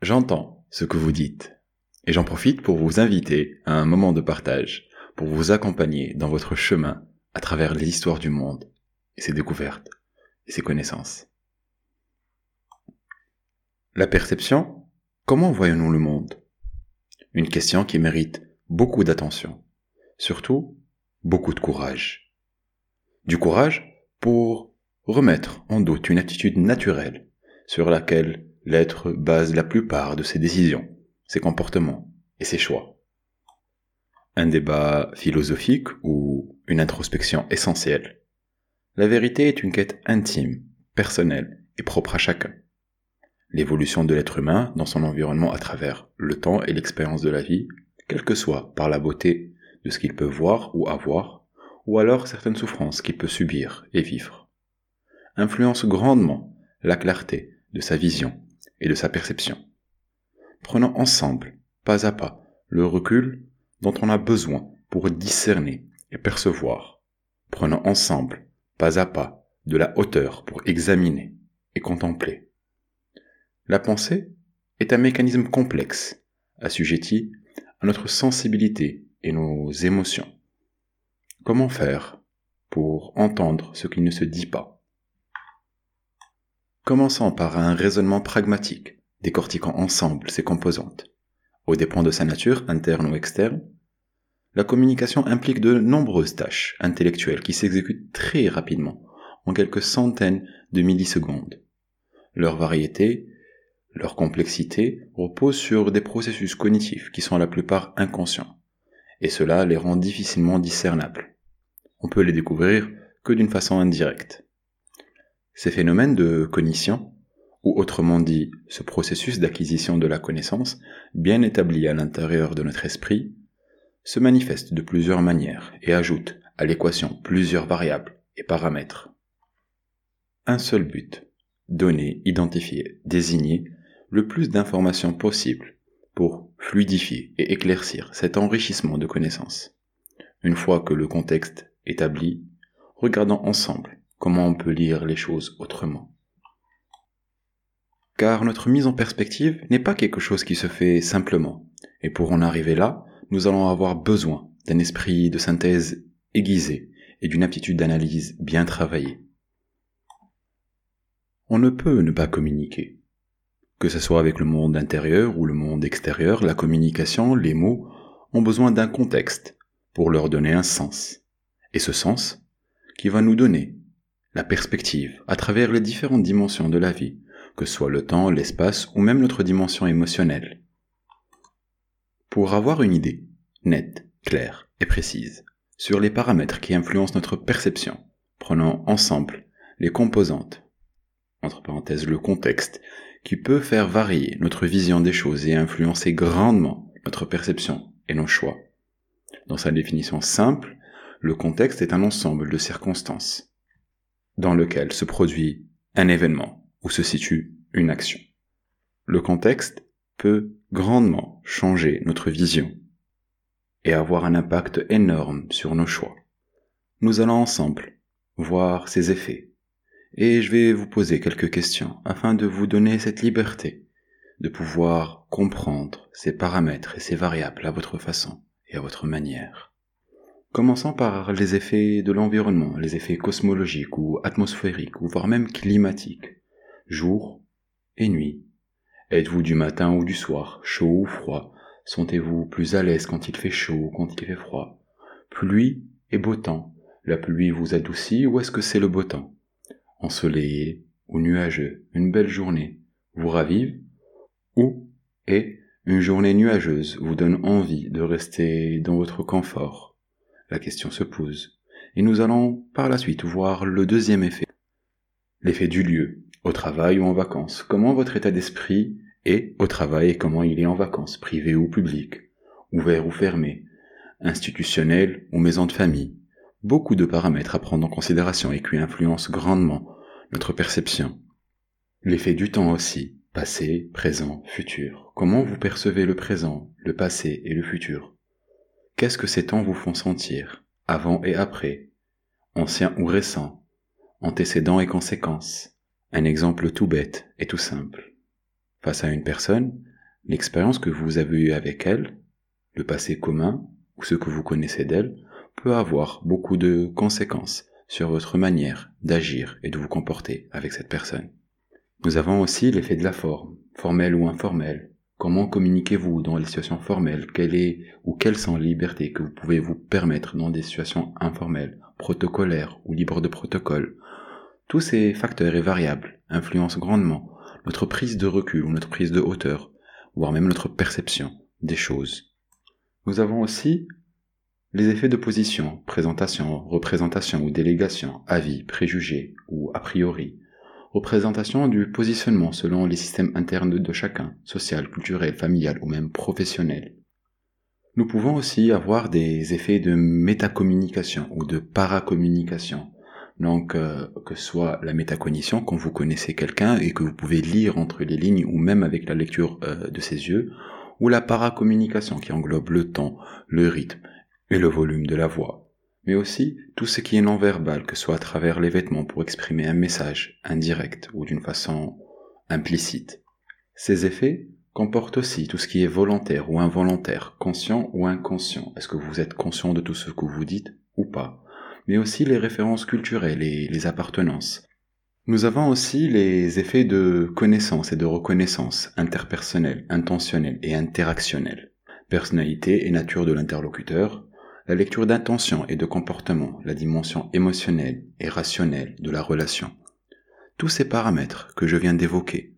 J'entends ce que vous dites, et j'en profite pour vous inviter à un moment de partage, pour vous accompagner dans votre chemin à travers les histoires du monde, et ses découvertes, et ses connaissances. La perception, comment voyons-nous le monde? Une question qui mérite beaucoup d'attention, surtout beaucoup de courage. Du courage pour remettre en doute une attitude naturelle sur laquelle l'être base la plupart de ses décisions, ses comportements et ses choix. Un débat philosophique ou une introspection essentielle. La vérité est une quête intime, personnelle et propre à chacun. L'évolution de l'être humain dans son environnement à travers le temps et l'expérience de la vie, quelle que soit par la beauté de ce qu'il peut voir ou avoir, ou alors certaines souffrances qu'il peut subir et vivre, influence grandement la clarté de sa vision et de sa perception. Prenons ensemble, pas à pas, le recul dont on a besoin pour discerner et percevoir. Prenons ensemble, pas à pas, de la hauteur pour examiner et contempler. La pensée est un mécanisme complexe, assujetti à notre sensibilité et nos émotions. Comment faire pour entendre ce qui ne se dit pas? Commençons par un raisonnement pragmatique, décortiquant ensemble ses composantes. Au dépend de sa nature, interne ou externe, la communication implique de nombreuses tâches intellectuelles qui s'exécutent très rapidement, en quelques centaines de millisecondes. Leur variété, leur complexité reposent sur des processus cognitifs qui sont la plupart inconscients, et cela les rend difficilement discernables. On peut les découvrir que d'une façon indirecte. Ces phénomènes de cognition, ou autrement dit ce processus d'acquisition de la connaissance, bien établi à l'intérieur de notre esprit, se manifestent de plusieurs manières et ajoutent à l'équation plusieurs variables et paramètres. Un seul but, donner, identifier, désigner le plus d'informations possible pour fluidifier et éclaircir cet enrichissement de connaissances. Une fois que le contexte établi, regardons ensemble comment on peut lire les choses autrement. Car notre mise en perspective n'est pas quelque chose qui se fait simplement, et pour en arriver là, nous allons avoir besoin d'un esprit de synthèse aiguisé et d'une aptitude d'analyse bien travaillée. On ne peut ne pas communiquer. Que ce soit avec le monde intérieur ou le monde extérieur, la communication, les mots, ont besoin d'un contexte pour leur donner un sens. Et ce sens, qui va nous donner la perspective à travers les différentes dimensions de la vie, que soit le temps, l'espace ou même notre dimension émotionnelle. Pour avoir une idée nette, claire et précise sur les paramètres qui influencent notre perception, prenons ensemble les composantes, entre parenthèses le contexte, qui peut faire varier notre vision des choses et influencer grandement notre perception et nos choix. Dans sa définition simple, le contexte est un ensemble de circonstances dans lequel se produit un événement ou se situe une action. Le contexte peut grandement changer notre vision et avoir un impact énorme sur nos choix. Nous allons ensemble voir ces effets et je vais vous poser quelques questions afin de vous donner cette liberté de pouvoir comprendre ces paramètres et ces variables à votre façon et à votre manière. Commençons par les effets de l'environnement, les effets cosmologiques ou atmosphériques, ou voire même climatiques. Jour et nuit. Êtes-vous du matin ou du soir, chaud ou froid? Sentez-vous plus à l'aise quand il fait chaud ou quand il fait froid? Pluie et beau temps. La pluie vous adoucit ou est-ce que c'est le beau temps? Ensoleillé ou nuageux, une belle journée vous ravive? Ou est une journée nuageuse? Vous donne envie de rester dans votre confort la question se pose. Et nous allons par la suite voir le deuxième effet. L'effet du lieu, au travail ou en vacances. Comment votre état d'esprit est au travail et comment il est en vacances, privé ou public, ouvert ou fermé, institutionnel ou maison de famille? Beaucoup de paramètres à prendre en considération et qui influencent grandement notre perception. L'effet du temps aussi, passé, présent, futur. Comment vous percevez le présent, le passé et le futur? Qu'est-ce que ces temps vous font sentir, avant et après, ancien ou récent, antécédents et conséquences? Un exemple tout bête et tout simple. Face à une personne, L'expérience que vous avez eue avec elle, le passé commun ou ce que vous connaissez d'elle, peut avoir beaucoup de conséquences sur votre manière d'agir et de vous comporter avec cette personne. Nous avons aussi l'effet de la forme, formelle ou informelle. Comment communiquez-vous dans les situations formelles? Quelle est ou quelles sont les libertés que vous pouvez vous permettre dans des situations informelles, protocolaires ou libres de protocole? Tous ces facteurs et variables influencent grandement notre prise de recul ou notre prise de hauteur, voire même notre perception des choses. Nous avons aussi les effets de position, présentation, représentation ou délégation, avis, préjugés ou a priori, représentation du positionnement selon les systèmes internes de chacun, social, culturel, familial ou même professionnel. Nous pouvons aussi avoir des effets de métacommunication ou de paracommunication. Donc, euh, que soit la métacognition, quand vous connaissez quelqu'un et que vous pouvez lire entre les lignes ou même avec la lecture euh, de ses yeux, ou la paracommunication qui englobe le temps, le rythme et le volume de la voix mais aussi tout ce qui est non verbal, que ce soit à travers les vêtements pour exprimer un message indirect ou d'une façon implicite. Ces effets comportent aussi tout ce qui est volontaire ou involontaire, conscient ou inconscient. Est-ce que vous êtes conscient de tout ce que vous dites ou pas? Mais aussi les références culturelles et les appartenances. Nous avons aussi les effets de connaissance et de reconnaissance interpersonnelle, intentionnelle et interactionnelle. Personnalité et nature de l'interlocuteur, la lecture d'intention et de comportement, la dimension émotionnelle et rationnelle de la relation. Tous ces paramètres que je viens d'évoquer,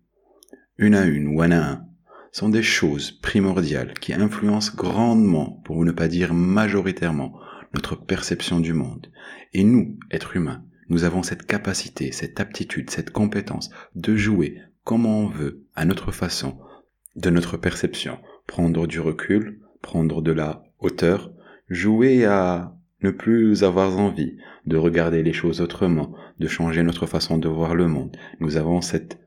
une à une ou un à un, sont des choses primordiales qui influencent grandement, pour ne pas dire majoritairement, notre perception du monde. Et nous, êtres humains, nous avons cette capacité, cette aptitude, cette compétence de jouer comme on veut, à notre façon, de notre perception, prendre du recul, prendre de la hauteur, jouer à ne plus avoir envie de regarder les choses autrement, de changer notre façon de voir le monde. Nous avons cet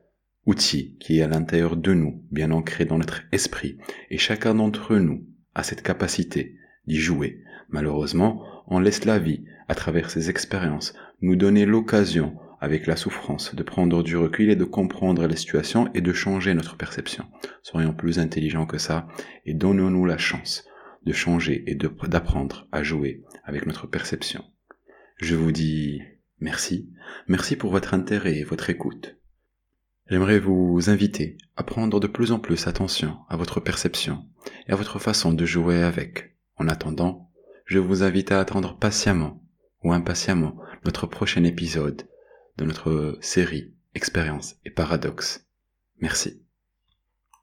outil qui est à l'intérieur de nous, bien ancré dans notre esprit, et chacun d'entre nous a cette capacité d'y jouer. Malheureusement, on laisse la vie, à travers ses expériences, nous donner l'occasion, avec la souffrance, de prendre du recul et de comprendre les situations et de changer notre perception. Soyons plus intelligents que ça et donnons-nous la chance de changer et d'apprendre à jouer avec notre perception. Je vous dis merci, merci pour votre intérêt et votre écoute. J'aimerais vous inviter à prendre de plus en plus attention à votre perception et à votre façon de jouer avec. En attendant, je vous invite à attendre patiemment ou impatiemment notre prochain épisode de notre série Expérience et Paradoxe. Merci.